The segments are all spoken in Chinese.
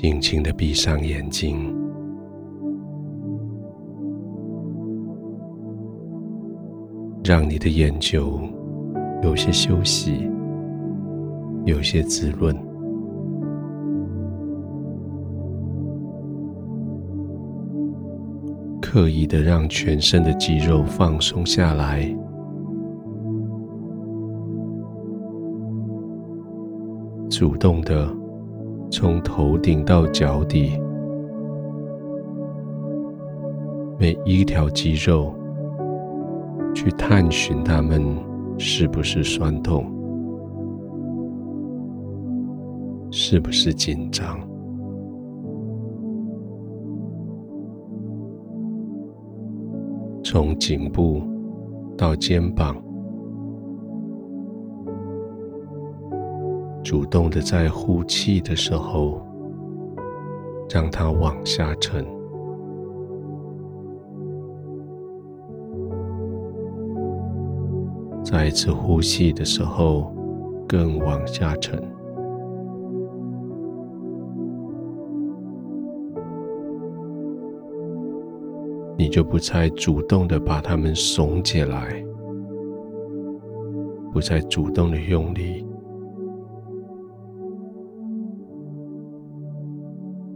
轻轻的闭上眼睛，让你的眼球有些休息，有些滋润，刻意的让全身的肌肉放松下来，主动的。从头顶到脚底，每一条肌肉去探寻它们是不是酸痛，是不是紧张。从颈部到肩膀。主动的在呼气的时候，让它往下沉；再一次呼气的时候，更往下沉。你就不再主动的把它们耸起来，不再主动的用力。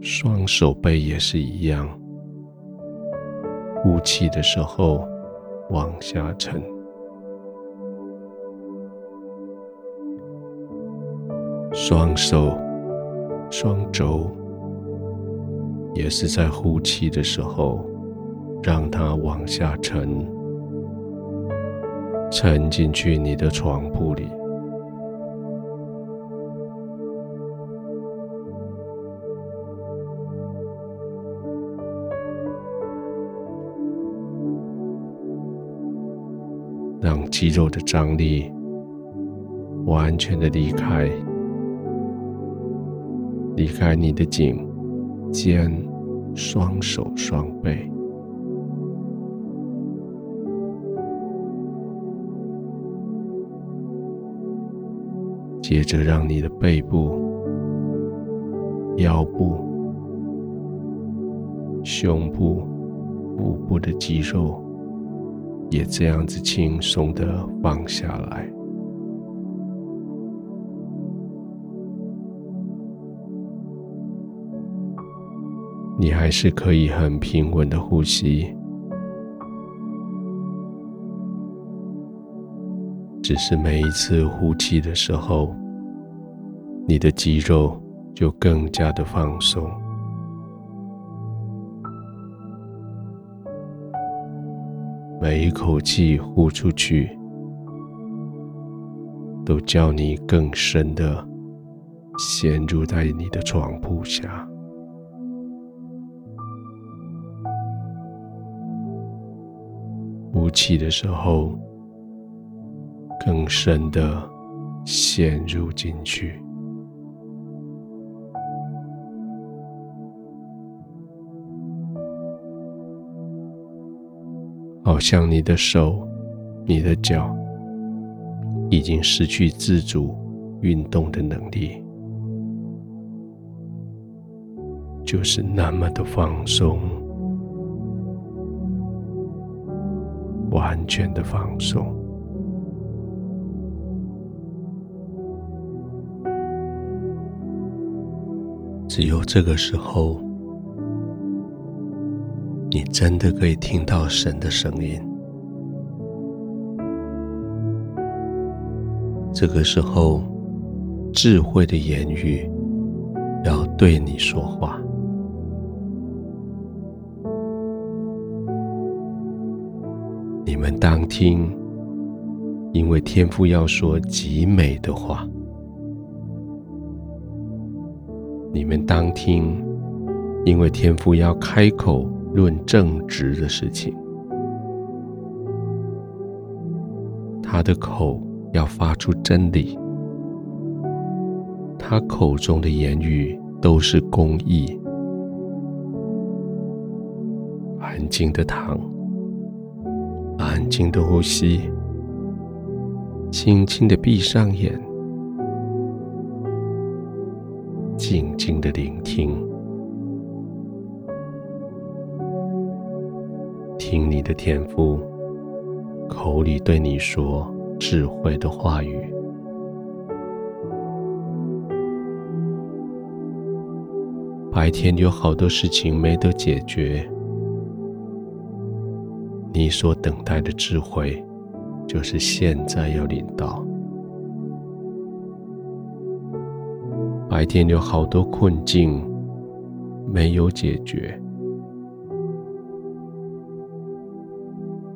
双手背也是一样，呼气的时候往下沉，双手、双肘也是在呼气的时候让它往下沉，沉进去你的床铺里。肌肉的张力完全的离开，离开你的颈、肩、双手、双背。接着，让你的背部、腰部、胸部、腹部的肌肉。也这样子轻松的放下来，你还是可以很平稳的呼吸，只是每一次呼气的时候，你的肌肉就更加的放松。每一口气呼出去，都叫你更深的陷入在你的床铺下。呼气的时候，更深的陷入进去。好像你的手、你的脚已经失去自主运动的能力，就是那么的放松，完全的放松。只有这个时候。你真的可以听到神的声音。这个时候，智慧的言语要对你说话。你们当听，因为天父要说极美的话。你们当听，因为天父要开口。论正直的事情，他的口要发出真理，他口中的言语都是公义。安静的躺，安静的呼吸，轻轻的闭上眼，静静的聆听。听你的天父口里对你说智慧的话语。白天有好多事情没得解决，你所等待的智慧，就是现在要领到。白天有好多困境没有解决，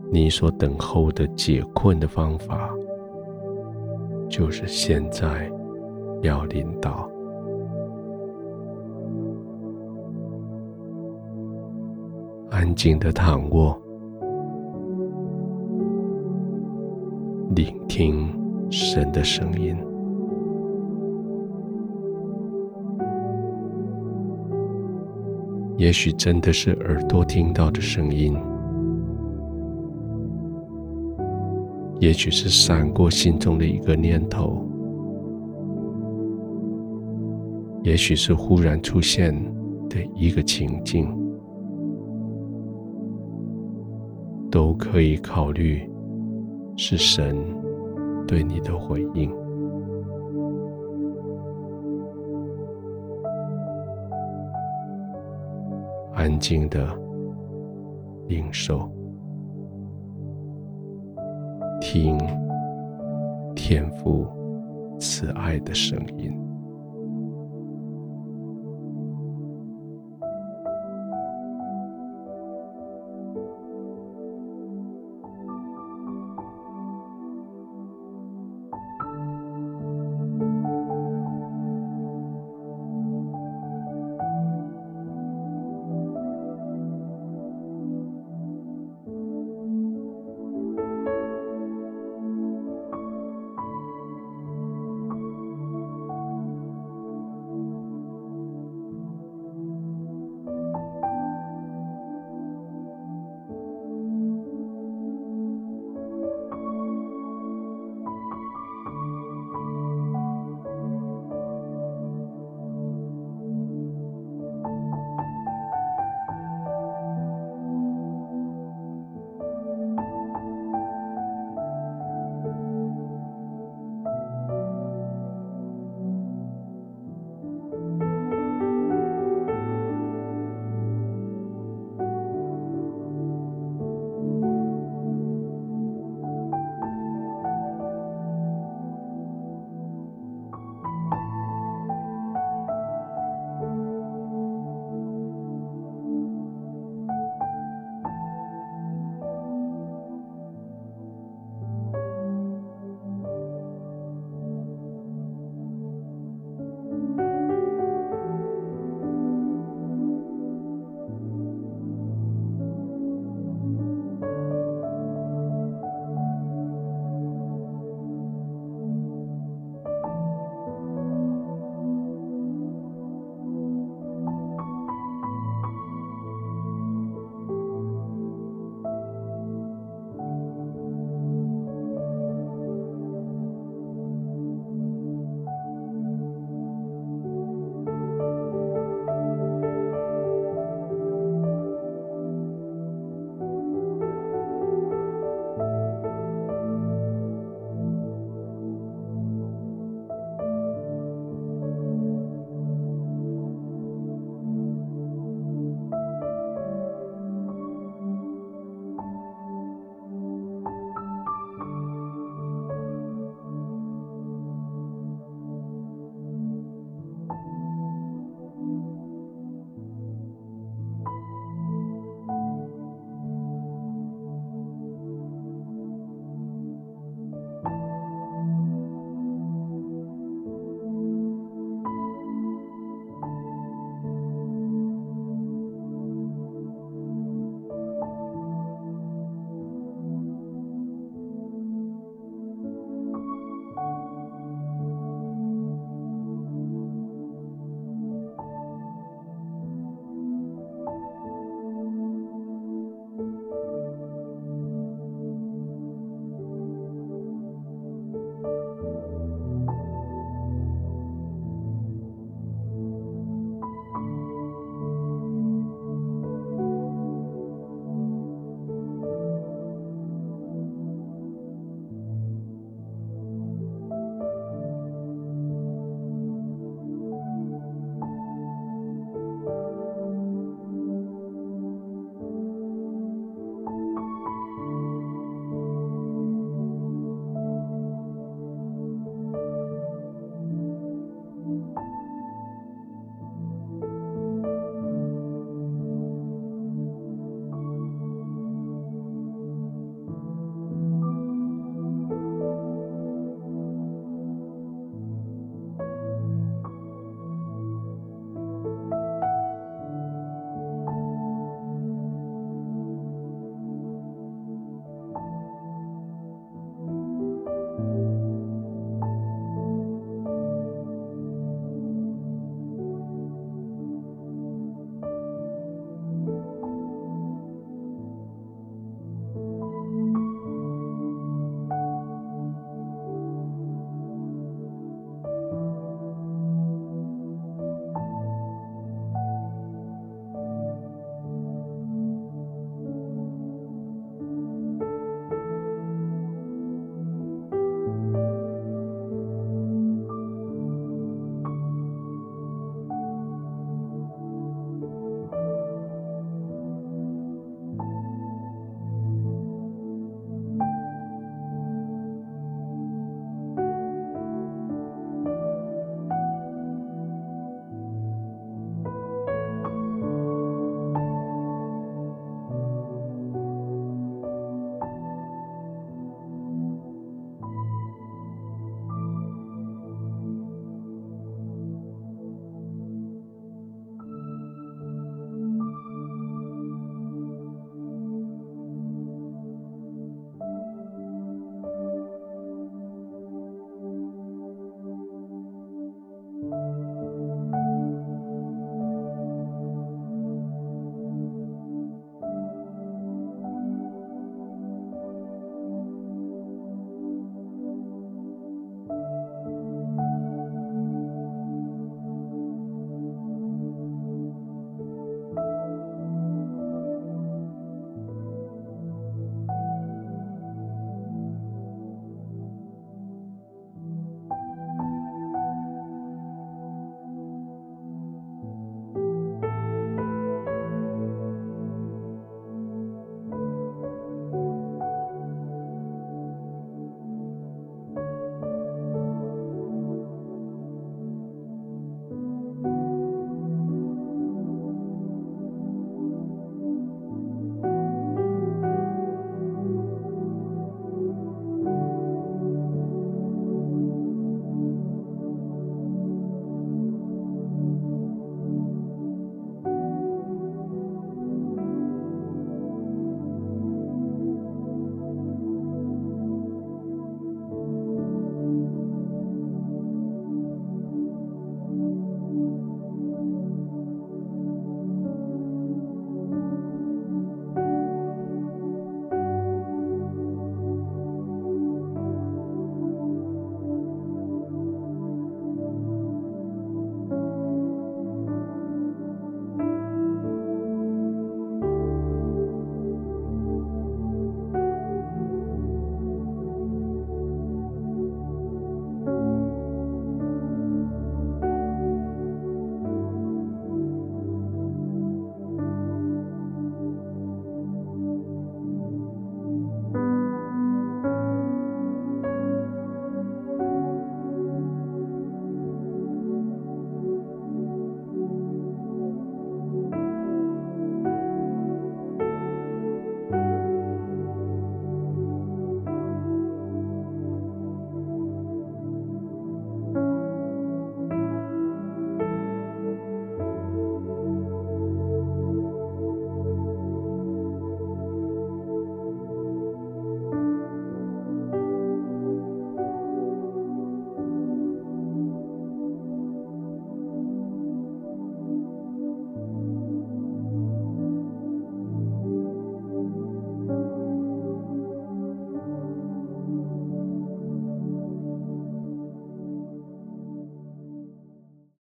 你所等候的解困的方法，就是现在要临到。安静的躺卧，聆听神的声音。也许真的是耳朵听到的声音，也许是闪过心中的一个念头，也许是忽然出现的一个情境，都可以考虑是神对你的回应。安静的领受，听天父慈爱的声音。